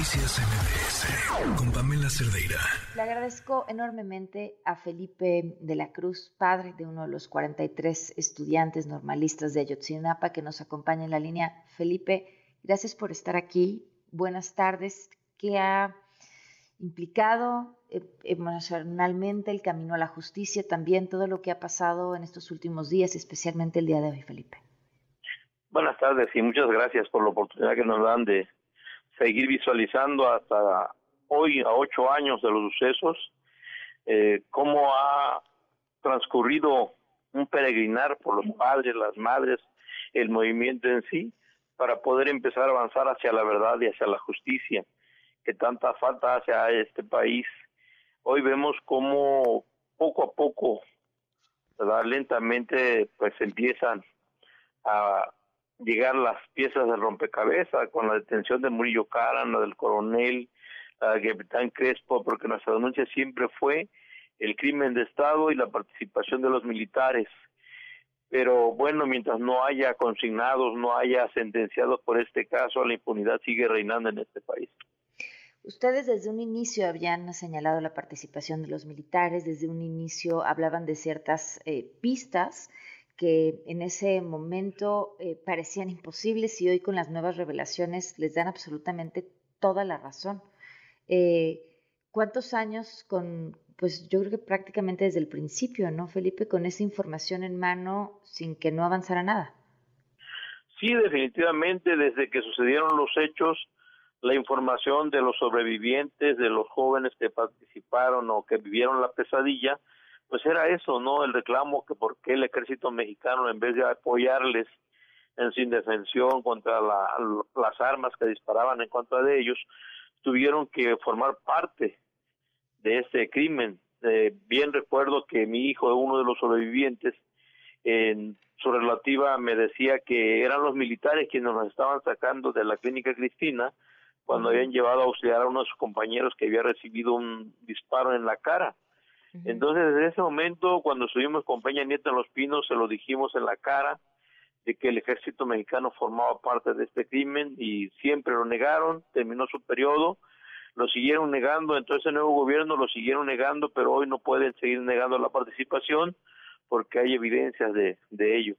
Noticias MBS con Pamela Cerdeira. Le agradezco enormemente a Felipe de la Cruz, padre de uno de los 43 estudiantes normalistas de Ayotzinapa, que nos acompaña en la línea. Felipe, gracias por estar aquí. Buenas tardes. ¿Qué ha implicado eh, emocionalmente el camino a la justicia, también todo lo que ha pasado en estos últimos días, especialmente el día de hoy, Felipe? Buenas tardes y muchas gracias por la oportunidad que nos dan de seguir visualizando hasta hoy, a ocho años de los sucesos, eh, cómo ha transcurrido un peregrinar por los padres, las madres, el movimiento en sí, para poder empezar a avanzar hacia la verdad y hacia la justicia que tanta falta hace a este país. Hoy vemos cómo poco a poco, lentamente, pues empiezan a llegar las piezas del rompecabezas con la detención de Murillo Caran, la del coronel, la del capitán Crespo, porque nuestra denuncia siempre fue el crimen de Estado y la participación de los militares. Pero bueno, mientras no haya consignados, no haya sentenciados por este caso, la impunidad sigue reinando en este país. Ustedes desde un inicio habían señalado la participación de los militares, desde un inicio hablaban de ciertas eh, pistas que en ese momento eh, parecían imposibles y hoy con las nuevas revelaciones les dan absolutamente toda la razón. Eh, ¿Cuántos años con, pues yo creo que prácticamente desde el principio, ¿no, Felipe? Con esa información en mano sin que no avanzara nada. Sí, definitivamente, desde que sucedieron los hechos, la información de los sobrevivientes, de los jóvenes que participaron o que vivieron la pesadilla, pues era eso, ¿no? El reclamo que por qué el ejército mexicano, en vez de apoyarles en su indefensión contra las armas que disparaban en contra de ellos, tuvieron que formar parte de este crimen. Eh, bien recuerdo que mi hijo, uno de los sobrevivientes, en su relativa me decía que eran los militares quienes nos estaban sacando de la clínica Cristina cuando habían llevado a auxiliar a uno de sus compañeros que había recibido un disparo en la cara. Entonces, desde ese momento, cuando estuvimos con Peña Nieto en Los Pinos, se lo dijimos en la cara de que el ejército mexicano formaba parte de este crimen y siempre lo negaron, terminó su periodo, lo siguieron negando, entonces el nuevo gobierno lo siguieron negando, pero hoy no pueden seguir negando la participación porque hay evidencias de, de ello.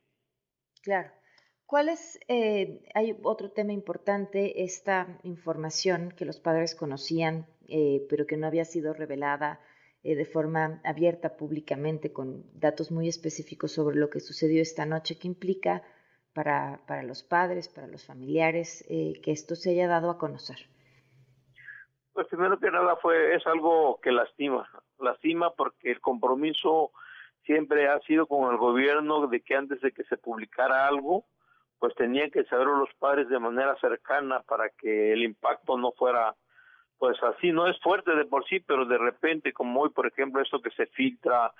Claro. ¿Cuál es, eh, hay otro tema importante, esta información que los padres conocían, eh, pero que no había sido revelada eh, de forma abierta públicamente con datos muy específicos sobre lo que sucedió esta noche, ¿qué implica para, para los padres, para los familiares, eh, que esto se haya dado a conocer? Pues primero que nada fue es algo que lastima, lastima porque el compromiso siempre ha sido con el gobierno de que antes de que se publicara algo, pues tenían que saberlo los padres de manera cercana para que el impacto no fuera pues así no es fuerte de por sí, pero de repente, como hoy, por ejemplo, esto que se filtra,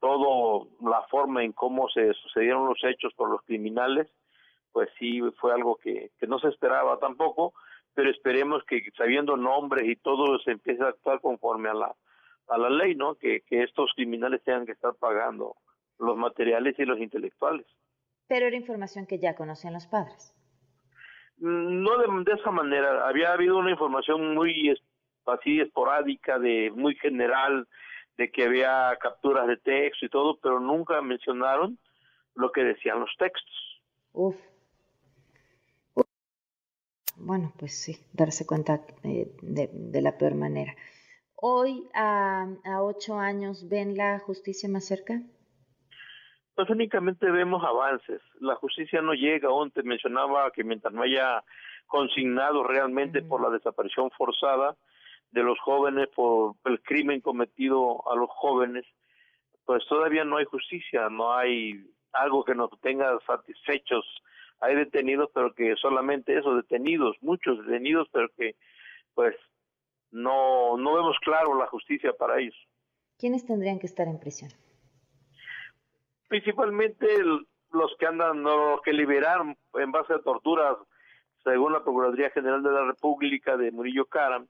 todo la forma en cómo se sucedieron los hechos por los criminales, pues sí fue algo que, que no se esperaba tampoco, pero esperemos que sabiendo nombres y todo se empiece a actuar conforme a la a la ley, ¿no? Que, que estos criminales tengan que estar pagando los materiales y los intelectuales. Pero era información que ya conocían los padres. No de, de, esa manera, había habido una información muy así esporádica, de muy general, de que había capturas de texto y todo, pero nunca mencionaron lo que decían los textos. Uf. Bueno, pues sí, darse cuenta de, de, de la peor manera. Hoy, a, a ocho años, ¿ven la justicia más cerca? Pues únicamente vemos avances. La justicia no llega aún. Te mencionaba que mientras no haya consignado realmente uh -huh. por la desaparición forzada de los jóvenes, por el crimen cometido a los jóvenes, pues todavía no hay justicia, no hay algo que nos tenga satisfechos. Hay detenidos, pero que solamente eso, detenidos, muchos detenidos, pero que pues no, no vemos claro la justicia para ellos. ¿Quiénes tendrían que estar en prisión? principalmente el, los que andan, los que liberaron en base a torturas, según la Procuraduría General de la República de Murillo Caram,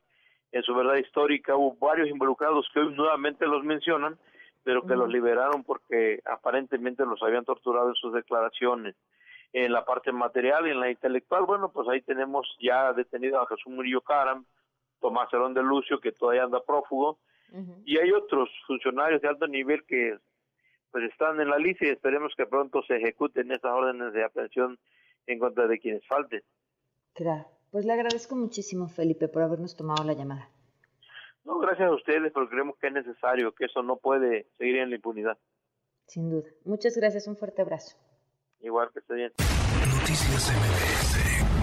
en su verdad histórica hubo varios involucrados que hoy nuevamente los mencionan, pero que uh -huh. los liberaron porque aparentemente los habían torturado en sus declaraciones. En la parte material y en la intelectual, bueno, pues ahí tenemos ya detenido a Jesús Murillo Caram, Tomás Cerón de Lucio, que todavía anda prófugo, y hay otros funcionarios de alto nivel que pues están en la lista y esperemos que pronto se ejecuten esas órdenes de aprehensión en contra de quienes falten. Claro. Pues le agradezco muchísimo, Felipe, por habernos tomado la llamada. No, gracias a ustedes, porque creemos que es necesario, que eso no puede seguir en la impunidad. Sin duda. Muchas gracias, un fuerte abrazo. Igual que esté bien. Noticias MBS